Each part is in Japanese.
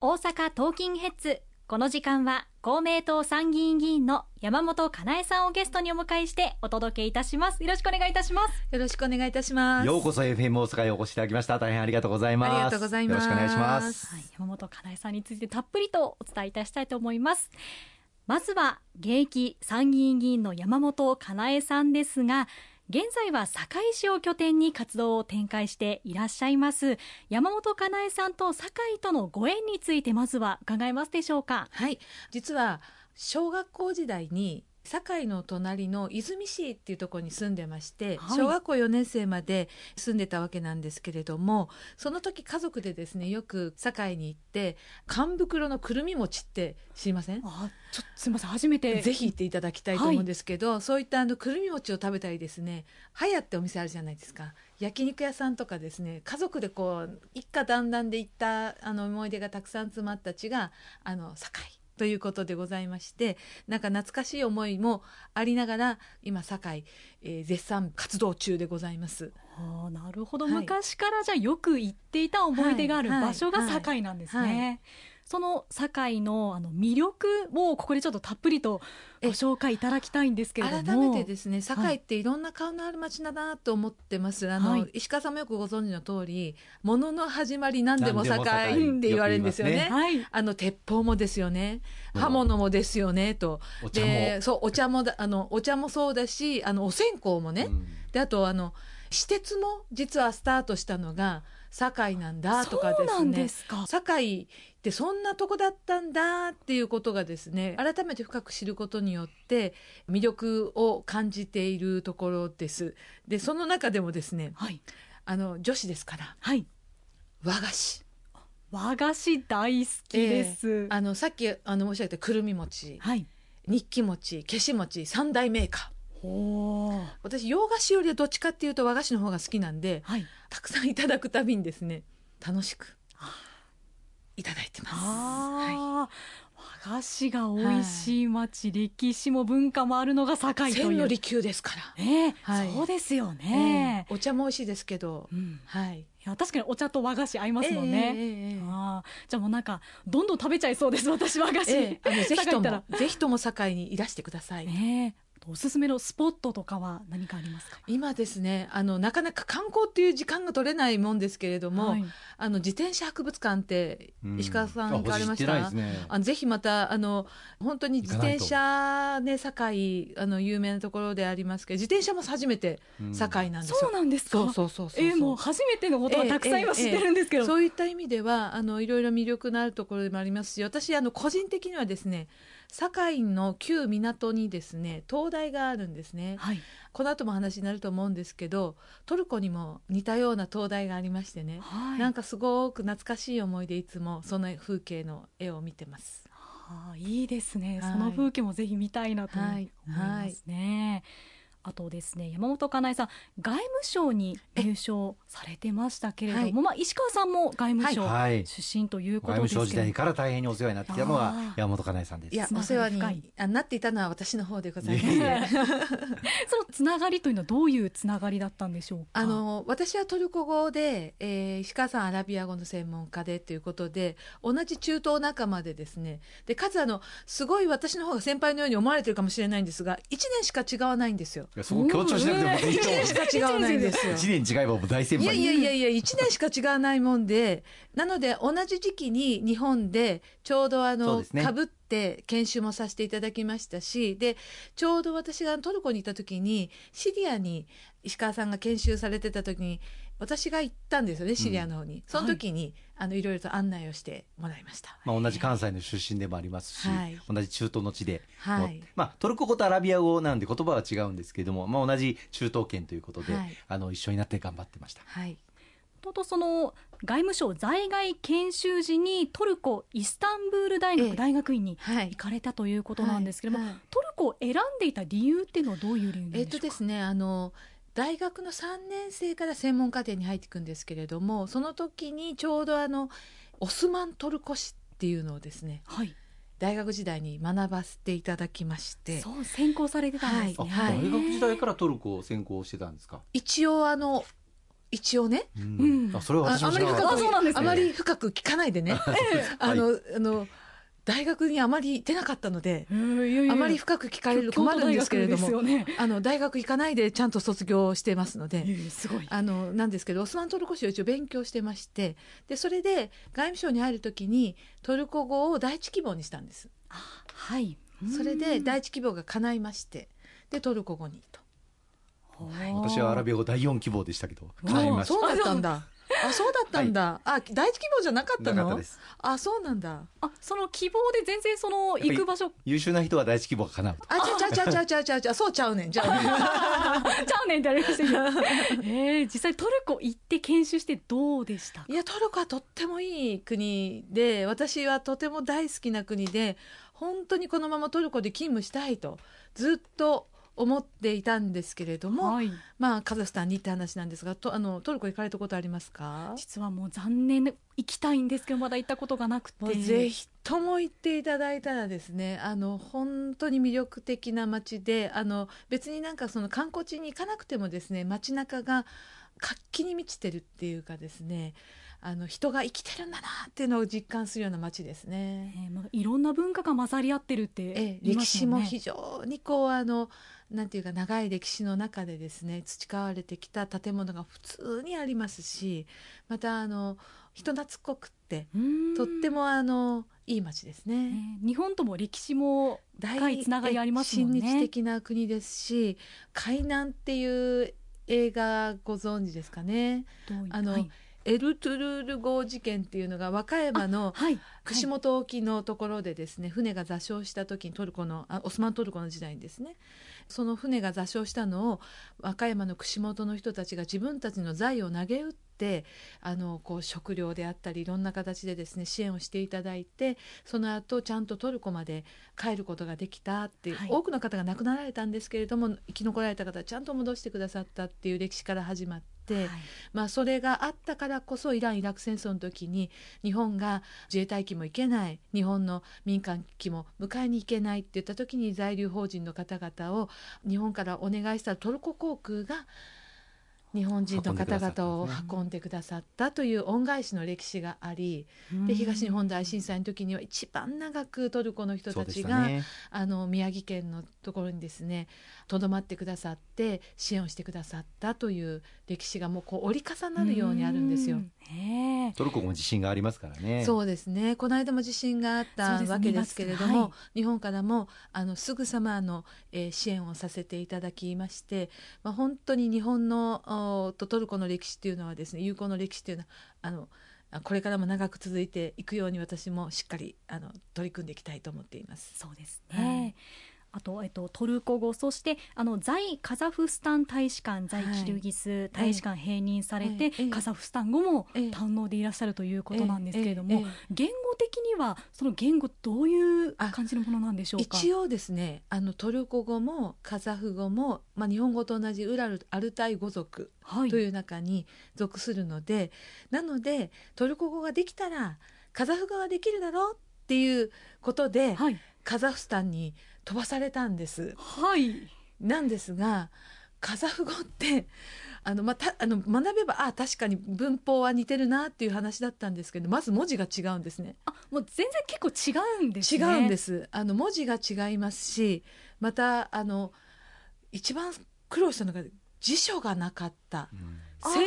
大阪トーキンヘッズ。この時間は公明党参議院議員の山本かなえさんをゲストにお迎えしてお届けいたします。よろしくお願いいたします。よろしくお願いいたします。ようこそ FM 大阪へお越しいただきました。大変ありがとうございます。ありがとうございます。よろしくお願いします。はい、山本かなえさんについてたっぷりとお伝えいたしたいと思います。まずは現役参議院議員の山本かなえさんですが現在は堺市を拠点に活動を展開していらっしゃいます山本かなえさんと堺とのご縁についてまずは伺えますでしょうか？はい。実は小学校時代に堺の隣の泉市っていうところに住んでまして、はい。小学校4年生まで住んでたわけなんですけれどもその時家族でですねよく堺に行って乾袋のくるみ餅って知りません？あちょっとすみません。初めて。ぜひ行っていただきたいと思うんですけど、そういったあのくるみ餅を食べたりですねはやってお店あるじゃないですか。焼肉屋さんとかですね家族でこう一家団らんで行ったあの思い出がたくさん詰まった地があの堺ということでございましてなんか懐かしい思いもありながら今堺、えー絶賛活動中でございます。あーなるほど、はい。昔からじゃあよく行っていた思い出があるはい。場所がはい堺なんですね、はいその堺のあの魅力をここでちょっとたっぷりとご紹介いただきたいんですけれども。改めてですね堺っていろんな顔のある街だなと思ってます、あの、はい。石川さんもよくご存知の通り物の始まり何でも何でも堺堺って言われるんですよね。よく言いはい。あの鉄砲もですよね。うん。刃物もですよねと。お茶も。でそうお茶もだあのお茶もそうだしあのお線香もね、うん。であとあの私鉄も実はスタートしたのが堺なんだとかですね。堺ってそんなとこだったんだっていうことがですね改めて深く知ることによって魅力を感じているところです。でその中でもですねはい。あの女子ですからはい。和菓子。和菓子大好きです、あのさっきあの申し上げたくるみ餅はい。日記餅消し餅三大メーカー私洋菓子よりはどっちかっていうと和菓子の方が好きなんではい。たくさんいただくたびにですね楽しくいただいてます。はあー、和菓子が美味しい町、歴史も文化もあるのがい、堺という。千利休ですから。ねえはい。そうですよえね、えお茶も美味しいですけど。う、ん、はい。いや確かにお茶と和菓子合いますもんね、ええええええああじゃあもうなんかどんどん食べちゃいそうです私和菓子、ええあのぜひとも ぜひとも堺にいらしてください。ねえおすすめのスポットとかは何かありますか？今ですねあのなかなか観光っていう時間が取れないもんですけれども、はい。あの自転車博物館ってうん。石川さんあ行かれました、ね。あのぜひまたあの本当に自転車ね堺あの有名なところでありますけど自転車も初めてうん。堺なんですよ。そうなんですか？そうそうそうそうえーもう初めてのことはたくさん今知ってるんですけど、そういった意味ではあのいろいろ魅力のあるところでもありますし私あの個人的にはですね堺の旧港にですね灯台があるんですね。はい。この後も話になると思うんですけどトルコにも似たような灯台がありましてね、はい。なんかすごく懐かしい思いでいつもその風景の絵を見てます。ああいいですね、はい。その風景もぜひ見たいなと思はい。いますね、あとですね。山本かなえさん外務省に入省されてましたけれども、はい。まあ、石川さんも外務省はい。出身というこ外務とですけど、省時代から大変にお世話になっていた。のが山本かなえさんです。いやお世話になっていたのは私の方でございます。そのつながりというのはどういうつながりだったんでしょうか？あの私はトルコ語で、えー石川さんアラビア語の専門家でということで同じ中東仲間でですね。でかつあのすごい私の方が先輩のように思われてるかもしれないんですが1年しか違わないんですよ。そこ強調しなくてもいいと1思う年しか違わないんですよ。一年違えばもう大先いや輩いやいやいや1年しか違わないもんでなので同じ時期に日本でちょうどあの、ね。かぶって研修もさせていただきましたしでちょうど私がトルコにいた時にシリアに石川さんが研修されてた時に私が行ったんですよねシリアの方に、その時に、い、あのいろいろと案内をしてもらいました。まあ、同じ関西の出身でもありますし、はい。同じ中東の地で、はい。まあ、トルコ語とアラビア語なんで言葉は違うんですけれども、まあ、同じ中東圏ということで、はい。あの一緒になって頑張ってました。はい。ととその外務省在外研修時にトルコイスタンブール大学ええ。大学院にはい。行かれたということなんですけれども、はい。はい。トルコを選んでいた理由っていうのはどういう理由なんでしょうか、えっとですねあの大学の3年生から専門課程に入っていくんですけれどもその時にちょうどあのオスマントルコ史っていうのをですねはい。大学時代に学ばせていただきまして。そう専攻されてたんですあね、はい。大学時代からトルコを専攻してたんですか？一応あの一応ねうん。あそれはあそうなんです。ねあまり深く聞かないでね。あの、あの大学にあまり行ってなかったので、あまり深く聞かれると困るんですけれども、ね。あの大学行かないでちゃんと卒業してますので、ええすごい。あのなんですけどオスマントルコ史を一応勉強してましてでそれで外務省に入るときにトルコ語を第一希望にしたんです。はい。それで第一希望が叶いましてでトルコ語にと。私はアラビア語第四希望でしたけどうん叶いました。そうだったんだあそうだったんだ、あ第一希望じゃなかったの？なかったです。あそうなんだ。あその希望で全然その行く場所。優秀な人は第一希望が叶うと。あちゃちゃちゃちゃちゃちゃちゃそうちゃうねん。じゃあ。ちゃうねんってありましたけどえー、実際トルコ行って研修してどうでしたか？いやトルコはとってもいい国で私はとても大好きな国で本当にこのままトルコで勤務したいとずっと思っていたんですけれども、はい。まあカザフスタンにって話なんですがとあのトルコ行かれたことありますか？実はもう残念行きたいんですけどまだ行ったことがなくて。ぜひとも行っていただいたらですねあの本当に魅力的な街であの別になんかその観光地に行かなくてもですね街中が活気に満ちてるっていうかですねあの人が生きてるんだなっていうのを実感するような街ですね。えーまあ、いろんな文化が混ざり合ってるってええ、言いま歴史も非常にこうあのなんていうか長い歴史の中でですね培われてきた建物が普通にありますしまたあの人懐っこくってとってもあのいい街ですえね。ー日本とも歴史も深いつながりありますもんね親日的な国ですし「海南」っていう映画ご存知ですかね？あのはいエルトゥルール号事件っていうのが和歌山のはい串本沖のところでですね、船が座礁した時にトルコのあオスマントルコの時代にですねその船が座礁したのを和歌山の串本の人たちが自分たちの財を投げ打ってあのこう食料であったりいろんな形でですね支援をしていただいてその後ちゃんとトルコまで帰ることができたっていう、はい多くの方が亡くなられたんですけれども生き残られた方はちゃんと戻してくださったっていう歴史から始まって。はい。まあ、それがあったからこそイラン・イラク戦争の時に日本が自衛隊機も行けない日本の民間機も迎えに行けないって言った時に在留邦人の方々を日本からお願いしたらトルコ航空が日本人の方々を運んでくださったという恩返しの歴史がありで東日本大震災の時には一番長くトルコの人たちが、あの宮城県のところにですねとどまってくださって支援をしてくださったという歴史がもうこう折り重なるようにあるんですよ。トルコも地震がありますからね。そうですね。この間も地震があったわけですけれども、2月はい。日本からもあのすぐさまあの、えー支援をさせていただきまして、まあ、本当に日本のおとトルコの歴史っていうのはですね友好の歴史っていうのはあのあこれからも長く続いていくように私もしっかりあの取り組んでいきたいと思っています。そうですはい。ね。あと、えっと、トルコ語そしてあの在カザフスタン大使館在はいキルギス大使館併任されて、ええカザフスタン語もええ。堪能でいらっしゃるということなんですけれども、言語的にはその言語どういう感じのものなんでしょうか？一応ですねあのトルコ語もカザフ語も、まあ、日本語と同じウラルアルタイ語族はい。という中に属するので、なのでトルコ語ができたらカザフ語ができるだろうっていうことで、はい。カザフスタンに飛ばされたんです。はい。なんですがカザフ語ってあの、まあ、たあの学べばあ確かに文法は似てるなっていう話だったんですけどまず文字が違うんですね。あもう全然結構違うんです違ねうんです。あの文字が違いますしまたあの一番苦労したのが辞書がなかった。うん。先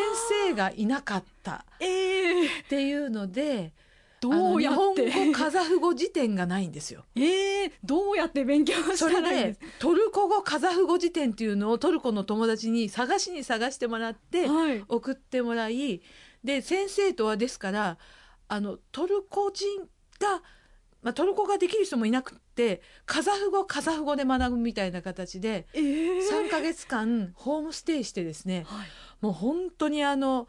生がいなかった。ええっていうのでどうやって？日本語カザフ語辞典がないんですよ。ええどうやって勉強したらいいんでですトルコ語カザフ語辞典っていうのをトルコの友達に探しに探してもらってはい。送ってもらいで先生とはですからあのトルコ人が、まあ、トルコができる人もいなくってカザフ語カザフ語で学ぶみたいな形でええ3ヶ月間ホームステイしてですねはい。もう本当にあの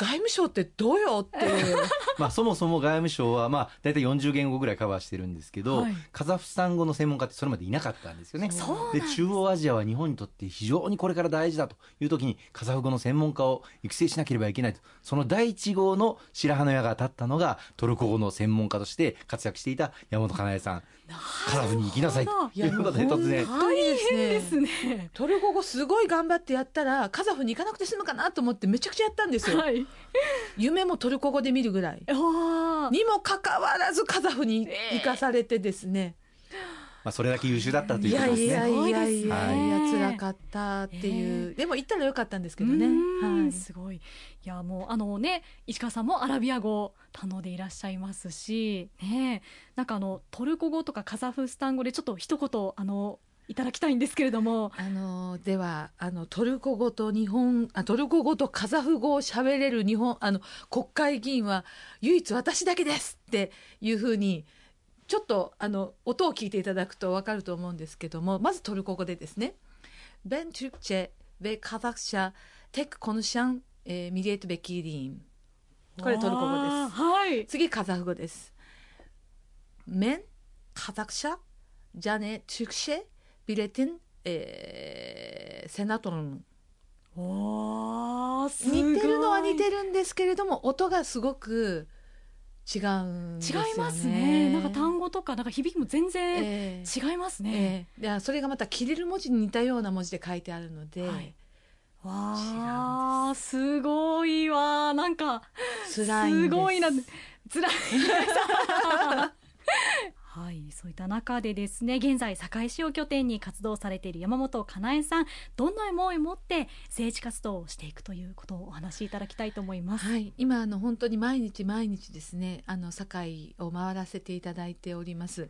外務省ってどうよっていう。まあそもそも外務省はまあ大体40言語ぐらいカバーしてるんですけど、はい。カザフスタン語の専門家ってそれまでいなかったんですよね。そうなんで中央アジアは日本にとって非常にこれから大事だという時にカザフ語の専門家を育成しなければいけないと。その第一号の白羽の矢が立ったのがトルコ語の専門家として活躍していた山本かなえさん。カザフに行きなさいと。いうことで突然。本当にですね。ですね。トルコ語すごい頑張ってやったらカザフに行かなくて済むかなと思ってめちゃくちゃやったんですよ、はい夢もトルコ語で見るぐらい。にもかかわらずカザフに行かされてですね、まあそれだけ優秀だったといいうやことですね。いやいやいやいすごいやかったっていう、でも行ったらよかったんですけどね。はい。すごい。いやもうあのね石川さんもアラビア語堪能でいらっしゃいますしねなんかあのトルコ語とかカザフスタン語でちょっと一言あのいただきたいんですけれども。あのではあのトルコ語と日本あトルコ語とカザフ語を喋れる日本あの国会議員は唯一私だけですっていうふうにちょっとあの音を聞いていただくと分かると思うんですけどもまずトルコ語でですね「ベン・チュクチェ・ベ・カザフシャ・テク・コヌシャン・えーミゲート・ベキリン」これトルコ語です。はい。次カザフ語です。メン、カザフシャ、ジャネ、チュクシェ、ビレティン、えーセナトルン。お似てるのは似てるんですけれども、音がすごく違うんです違よね。いますね。なんか単語とかなんか響きも全然えー違いますね、えーいやそれがまた切れる文字に似たような文字で書いてあるので、はい。わあす。ごいわなんか辛いんです。すごいな辛い はいそういった中でですね現在堺市を拠点に活動されている山本かなえさんどんな思いを持って政治活動をしていくということをお話しいただきたいと思います、はい、今あの本当に毎日毎日ですねあの堺を回らせていただいております。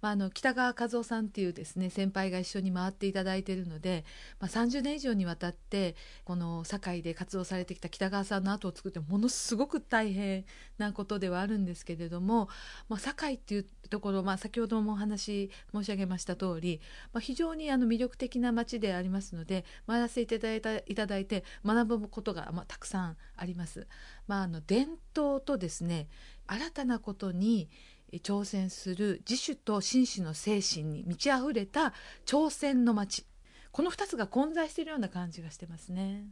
まあ、あの北川和夫さんっていうですね先輩が一緒に回っていただいているので、まあ、30年以上にわたってこの堺で活動されてきた北川さんの後を作ってものすごく大変なことではあるんですけれども、まあ、堺っていうところ、まあ、先ほどもお話申し上げました通り、まあ、非常にあの魅力的な街でありますので回らせていただいたいただいて学ぶことが、まあ、たくさんあります。まあ、あの伝統とですね新たなことに挑戦する自主と真摯の精神に満ち溢れた挑戦の街この2つが混在しているような感じがしてますね。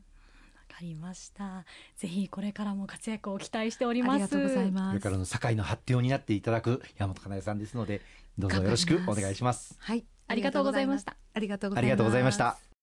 わかりましたぜひこれからも活躍を期待しておりあますりがとうございこます。れからの堺の発展を担っていただく山本かなえさんですのでどうぞよろしくお願いします。はい、ありがとうございました。ありがとうございます。ありがとうございました。